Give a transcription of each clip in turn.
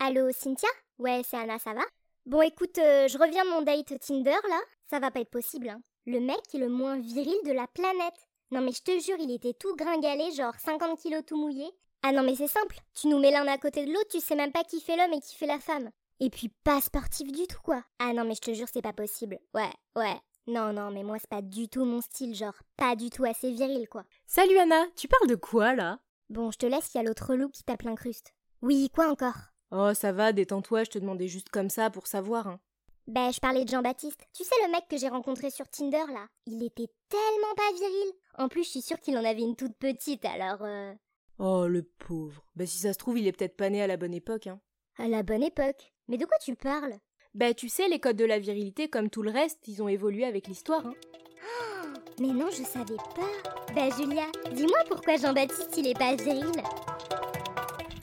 Allô, Cynthia? Ouais, c'est Anna, ça va? Bon, écoute, euh, je reviens de mon date Tinder là. Ça va pas être possible, hein. Le mec est le moins viril de la planète. Non, mais je te jure, il était tout gringalé, genre 50 kilos tout mouillé. Ah non, mais c'est simple. Tu nous mets l'un à côté de l'autre, tu sais même pas qui fait l'homme et qui fait la femme. Et puis pas sportif du tout, quoi. Ah non, mais je te jure, c'est pas possible. Ouais, ouais. Non, non, mais moi, c'est pas du tout mon style, genre pas du tout assez viril, quoi. Salut Anna, tu parles de quoi là? Bon, je te laisse, il y a l'autre loup qui tape l'incruste. Oui, quoi encore? Oh, ça va, détends-toi, je te demandais juste comme ça pour savoir. Hein. Ben, je parlais de Jean-Baptiste. Tu sais, le mec que j'ai rencontré sur Tinder, là Il était tellement pas viril. En plus, je suis sûre qu'il en avait une toute petite, alors... Euh... Oh, le pauvre. Ben, si ça se trouve, il est peut-être pas né à la bonne époque, hein. À la bonne époque Mais de quoi tu parles? Ben, tu sais, les codes de la virilité, comme tout le reste, ils ont évolué avec l'histoire, hein. Oh, mais non, je savais pas. Ben, Julia, dis-moi pourquoi Jean-Baptiste, il est pas viril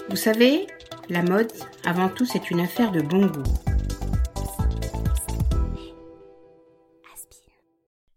Vous savez, la mode, avant tout, c'est une affaire de bon goût.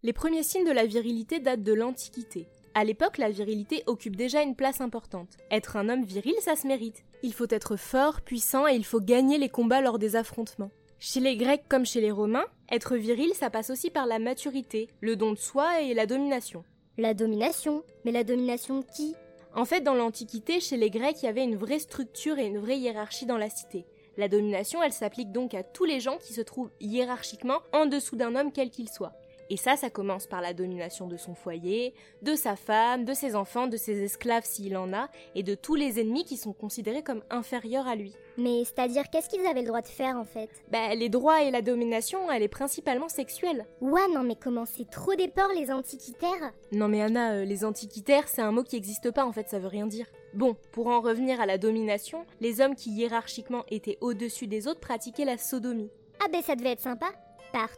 Les premiers signes de la virilité datent de l'Antiquité. À l'époque, la virilité occupe déjà une place importante. Être un homme viril, ça se mérite. Il faut être fort, puissant et il faut gagner les combats lors des affrontements. Chez les Grecs comme chez les Romains, être viril, ça passe aussi par la maturité, le don de soi et la domination. La domination Mais la domination de qui? En fait, dans l'Antiquité, chez les Grecs, il y avait une vraie structure et une vraie hiérarchie dans la cité. La domination, elle s'applique donc à tous les gens qui se trouvent hiérarchiquement en dessous d'un homme quel qu'il soit. Et ça, ça commence par la domination de son foyer, de sa femme, de ses enfants, de ses esclaves s'il en a, et de tous les ennemis qui sont considérés comme inférieurs à lui. Mais c'est-à-dire, qu'est-ce qu'ils avaient le droit de faire en fait? Bah, les droits et la domination, elle est principalement sexuelle. Ouais, non, mais comment c'est trop des porcs les antiquitaires? Non, mais Anna, euh, les antiquitaires, c'est un mot qui n'existe pas en fait, ça veut rien dire. Bon, pour en revenir à la domination, les hommes qui hiérarchiquement étaient au-dessus des autres pratiquaient la sodomie. Ah, ben ça devait être sympa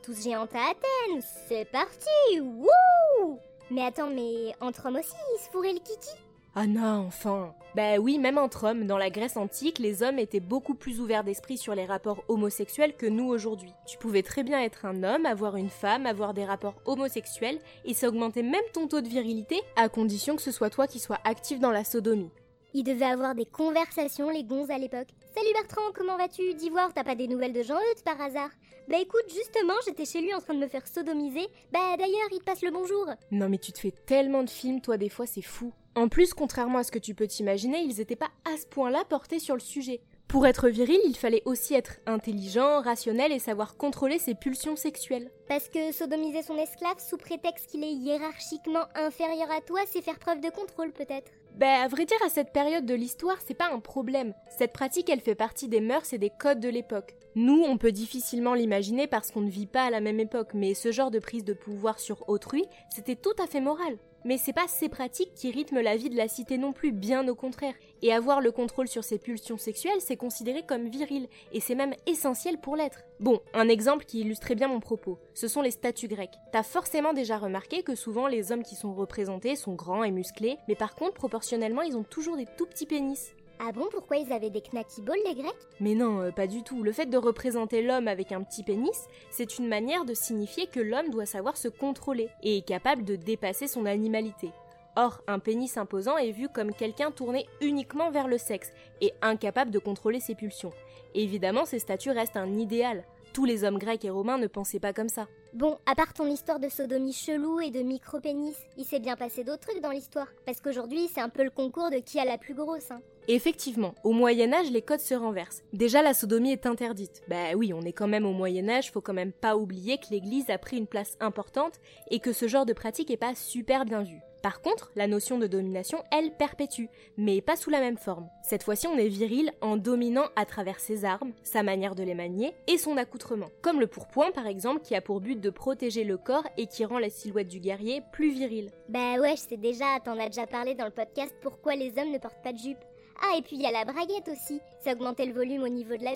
tous géante à Athènes, c'est parti, wouh Mais attends, mais entre hommes aussi, ils se fourraient le kiki? Ah non, enfin Bah oui, même entre hommes, dans la Grèce antique, les hommes étaient beaucoup plus ouverts d'esprit sur les rapports homosexuels que nous aujourd'hui. Tu pouvais très bien être un homme, avoir une femme, avoir des rapports homosexuels, et ça augmentait même ton taux de virilité, à condition que ce soit toi qui sois actif dans la sodomie. Ils devaient avoir des conversations, les gonzes à l'époque. Salut Bertrand, comment vas-tu D'Ivoire, t'as pas des nouvelles de Jean-Eudes par hasard? Bah écoute, justement, j'étais chez lui en train de me faire sodomiser. Bah d'ailleurs, il te passe le bonjour. Non mais tu te fais tellement de films, toi, des fois, c'est fou. En plus, contrairement à ce que tu peux t'imaginer, ils étaient pas à ce point-là portés sur le sujet. Pour être viril, il fallait aussi être intelligent, rationnel et savoir contrôler ses pulsions sexuelles. Parce que sodomiser son esclave sous prétexte qu'il est hiérarchiquement inférieur à toi, c'est faire preuve de contrôle peut-être. Ben, à vrai dire, à cette période de l'histoire, c'est pas un problème. Cette pratique, elle fait partie des mœurs et des codes de l'époque. Nous, on peut difficilement l'imaginer parce qu'on ne vit pas à la même époque, mais ce genre de prise de pouvoir sur autrui, c'était tout à fait moral. Mais c'est pas ces pratiques qui rythment la vie de la cité non plus, bien au contraire. Et avoir le contrôle sur ses pulsions sexuelles, c'est considéré comme viril, et c'est même essentiel pour l'être. Bon, un exemple qui illustrait bien mon propos, ce sont les statues grecques. T'as forcément déjà remarqué que souvent les hommes qui sont représentés sont grands et musclés, mais par contre, proportionnellement, ils ont toujours des tout petits pénis. Ah bon, pourquoi ils avaient des knacky balls, les Grecs? Mais non, euh, pas du tout. Le fait de représenter l'homme avec un petit pénis, c'est une manière de signifier que l'homme doit savoir se contrôler et est capable de dépasser son animalité. Or, un pénis imposant est vu comme quelqu'un tourné uniquement vers le sexe et incapable de contrôler ses pulsions. évidemment, ces statues restent un idéal. Tous les hommes grecs et romains ne pensaient pas comme ça. Bon, à part ton histoire de sodomie chelou et de micro-pénis, il s'est bien passé d'autres trucs dans l'histoire. Parce qu'aujourd'hui, c'est un peu le concours de qui a la plus grosse. Hein. Effectivement, au Moyen Âge, les codes se renversent. Déjà, la sodomie est interdite. Bah oui, on est quand même au Moyen Âge, faut quand même pas oublier que l'Église a pris une place importante et que ce genre de pratique est pas super bien vu. Par contre, la notion de domination, elle, perpétue, mais pas sous la même forme. Cette fois-ci, on est viril en dominant à travers ses armes, sa manière de les manier et son accoutrement. Comme le pourpoint, par exemple, qui a pour but de protéger le corps et qui rend la silhouette du guerrier plus virile. Bah ouais, je sais déjà, t'en as déjà parlé dans le podcast pourquoi les hommes ne portent pas de jupe. Ah, et puis il y a la braguette aussi, ça augmentait le volume au niveau de la...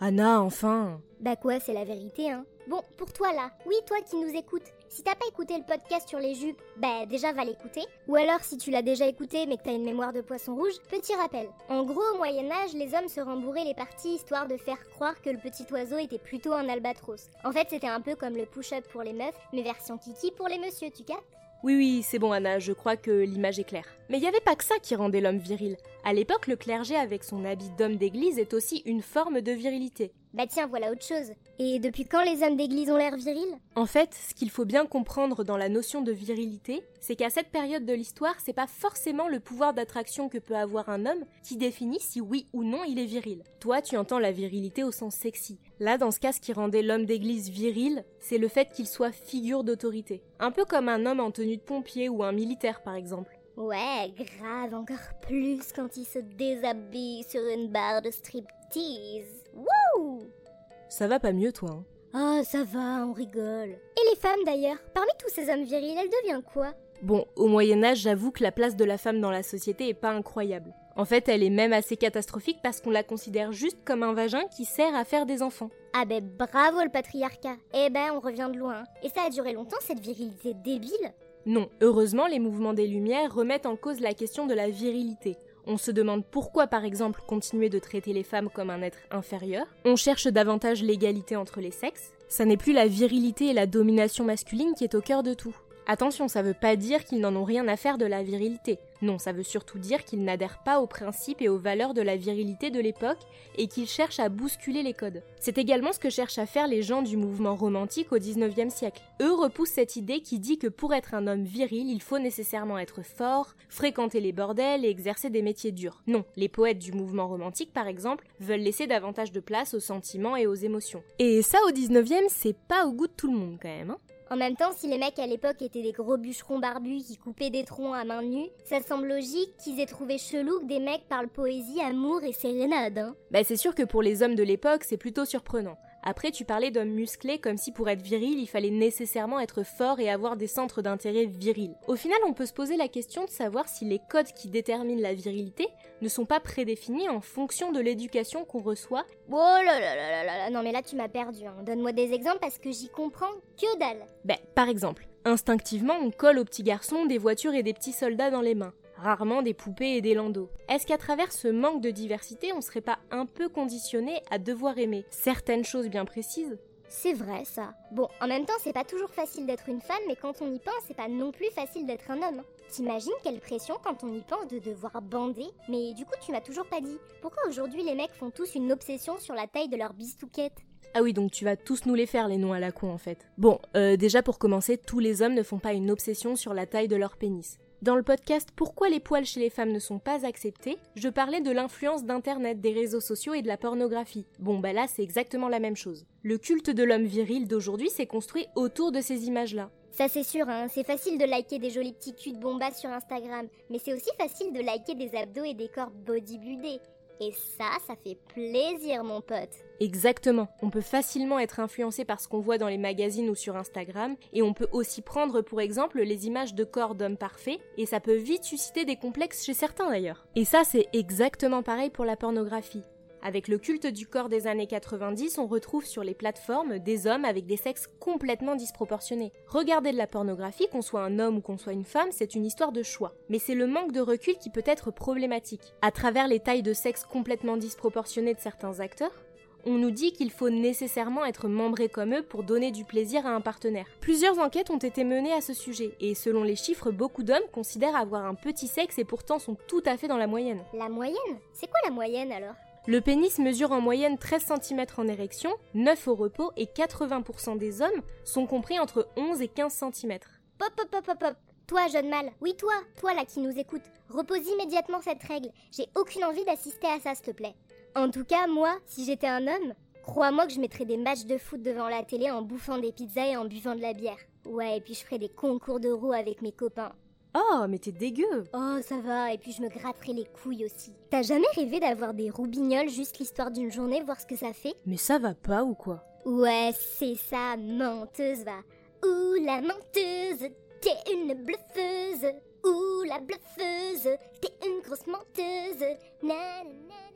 Anna, enfin Bah quoi, c'est la vérité, hein. Bon, pour toi là, oui, toi qui nous écoutes, si t'as pas écouté le podcast sur les jupes, bah déjà va l'écouter. Ou alors si tu l'as déjà écouté mais que t'as une mémoire de poisson rouge, petit rappel. En gros, au Moyen-Âge, les hommes se rembourraient les parties histoire de faire croire que le petit oiseau était plutôt un albatros. En fait, c'était un peu comme le push-up pour les meufs, mais version kiki pour les messieurs, tu captes? Oui, oui, c'est bon, Anna, je crois que l'image est claire. Mais il avait pas que ça qui rendait l'homme viril. À l'époque, le clergé avec son habit d'homme d'église est aussi une forme de virilité. Bah tiens, voilà autre chose. Et depuis quand les hommes d'église ont l'air virils En fait, ce qu'il faut bien comprendre dans la notion de virilité, c'est qu'à cette période de l'histoire, c'est pas forcément le pouvoir d'attraction que peut avoir un homme qui définit si oui ou non il est viril. Toi, tu entends la virilité au sens sexy. Là, dans ce cas, ce qui rendait l'homme d'église viril, c'est le fait qu'il soit figure d'autorité. Un peu comme un homme en tenue de pompier ou un militaire, par exemple. Ouais, grave, encore plus quand il se déshabille sur une barre de striptease. Wouh Ça va pas mieux, toi, hein? Ah, ça va, on rigole. Et les femmes d'ailleurs? Parmi tous ces hommes virils, elles deviennent quoi? Bon, au Moyen-Âge, j'avoue que la place de la femme dans la société est pas incroyable. En fait, elle est même assez catastrophique parce qu'on la considère juste comme un vagin qui sert à faire des enfants. Ah ben bravo le patriarcat Eh ben on revient de loin. Et ça a duré longtemps cette virilité débile? Non, heureusement, les mouvements des Lumières remettent en cause la question de la virilité. On se demande pourquoi, par exemple, continuer de traiter les femmes comme un être inférieur. On cherche davantage l'égalité entre les sexes. Ça n'est plus la virilité et la domination masculine qui est au cœur de tout. Attention, ça veut pas dire qu'ils n'en ont rien à faire de la virilité. Non, ça veut surtout dire qu'ils n'adhèrent pas aux principes et aux valeurs de la virilité de l'époque et qu'ils cherchent à bousculer les codes. C'est également ce que cherchent à faire les gens du mouvement romantique au 19e siècle. Eux repoussent cette idée qui dit que pour être un homme viril, il faut nécessairement être fort, fréquenter les bordels et exercer des métiers durs. Non, les poètes du mouvement romantique, par exemple, veulent laisser davantage de place aux sentiments et aux émotions. Et ça, au 19e, c'est pas au goût de tout le monde quand même, hein En même temps, si les mecs à l'époque étaient des gros bûcherons barbus qui coupaient des troncs à main nue, ça semble logique qu'ils aient trouvé chelou que des mecs parlent poésie, amour et sérénade, hein. Bah c'est sûr que pour les hommes de l'époque, c'est plutôt surprenant. Après, tu parlais d'hommes musclés comme si pour être viril, il fallait nécessairement être fort et avoir des centres d'intérêt virils. Au final, on peut se poser la question de savoir si les codes qui déterminent la virilité ne sont pas prédéfinis en fonction de l'éducation qu'on reçoit. Oh là là là là non mais là tu m'as perdu, hein. Donne-moi des exemples parce que j'y comprends que dalle. Ben, par exemple, instinctivement, on colle aux petits garçons des voitures et des petits soldats dans les mains rarement des poupées et des landaux. Est-ce qu'à travers ce manque de diversité, on serait pas un peu conditionné à devoir aimer certaines choses bien précises? C'est vrai ça. Bon, en même temps, c'est pas toujours facile d'être une femme, mais quand on y pense, c'est pas non plus facile d'être un homme. T'imagines quelle pression quand on y pense de devoir bander? Mais du coup, tu m'as toujours pas dit. Pourquoi aujourd'hui les mecs font tous une obsession sur la taille de leur bistouquette? Ah oui, donc tu vas tous nous les faire, les noms à la con, en fait. Bon, euh, déjà pour commencer, tous les hommes ne font pas une obsession sur la taille de leur pénis. Dans le podcast Pourquoi les poils chez les femmes ne sont pas acceptés, je parlais de l'influence d'Internet, des réseaux sociaux et de la pornographie. Bon, bah là, c'est exactement la même chose. Le culte de l'homme viril d'aujourd'hui s'est construit autour de ces images-là. Ça c'est sûr, hein, c'est facile de liker des jolis petits culs de sur Instagram, mais c'est aussi facile de liker des abdos et des corps bodybuildés. Et ça, ça fait plaisir, mon pote. Exactement. On peut facilement être influencé par ce qu'on voit dans les magazines ou sur Instagram, et on peut aussi prendre pour exemple les images de corps d'hommes parfaits, et ça peut vite susciter des complexes chez certains d'ailleurs. Et ça, c'est exactement pareil pour la pornographie. Avec le culte du corps des années 90, on retrouve sur les plateformes des hommes avec des sexes complètement disproportionnés. Regarder de la pornographie, qu'on soit un homme ou qu'on soit une femme, c'est une histoire de choix. Mais c'est le manque de recul qui peut être problématique. À travers les tailles de sexe complètement disproportionnées de certains acteurs, on nous dit qu'il faut nécessairement être membré comme eux pour donner du plaisir à un partenaire. Plusieurs enquêtes ont été menées à ce sujet, et selon les chiffres, beaucoup d'hommes considèrent avoir un petit sexe et pourtant sont tout à fait dans la moyenne. La moyenne? C'est quoi la moyenne alors? Le pénis mesure en moyenne 13 cm en érection, 9 au repos et 80% des hommes sont compris entre 11 et 15 cm. Pop pop pop pop pop Toi, jeune mâle, oui toi, toi là qui nous écoute, repose immédiatement cette règle. J'ai aucune envie d'assister à ça, s'il te plaît. En tout cas, moi, si j'étais un homme, crois-moi que je mettrais des matchs de foot devant la télé en bouffant des pizzas et en buvant de la bière. Ouais, et puis je ferais des concours de roues avec mes copains. Oh, mais t'es dégueu Oh, ça va, et puis je me gratterai les couilles aussi. T'as jamais rêvé d'avoir des roubignoles juste l'histoire d'une journée, voir ce que ça fait? Mais ça va pas ou quoi? Ouais, c'est ça, menteuse, va. Ouh, la menteuse, t'es une bluffeuse. Ouh, la bluffeuse, t'es une grosse menteuse. Na, na, na.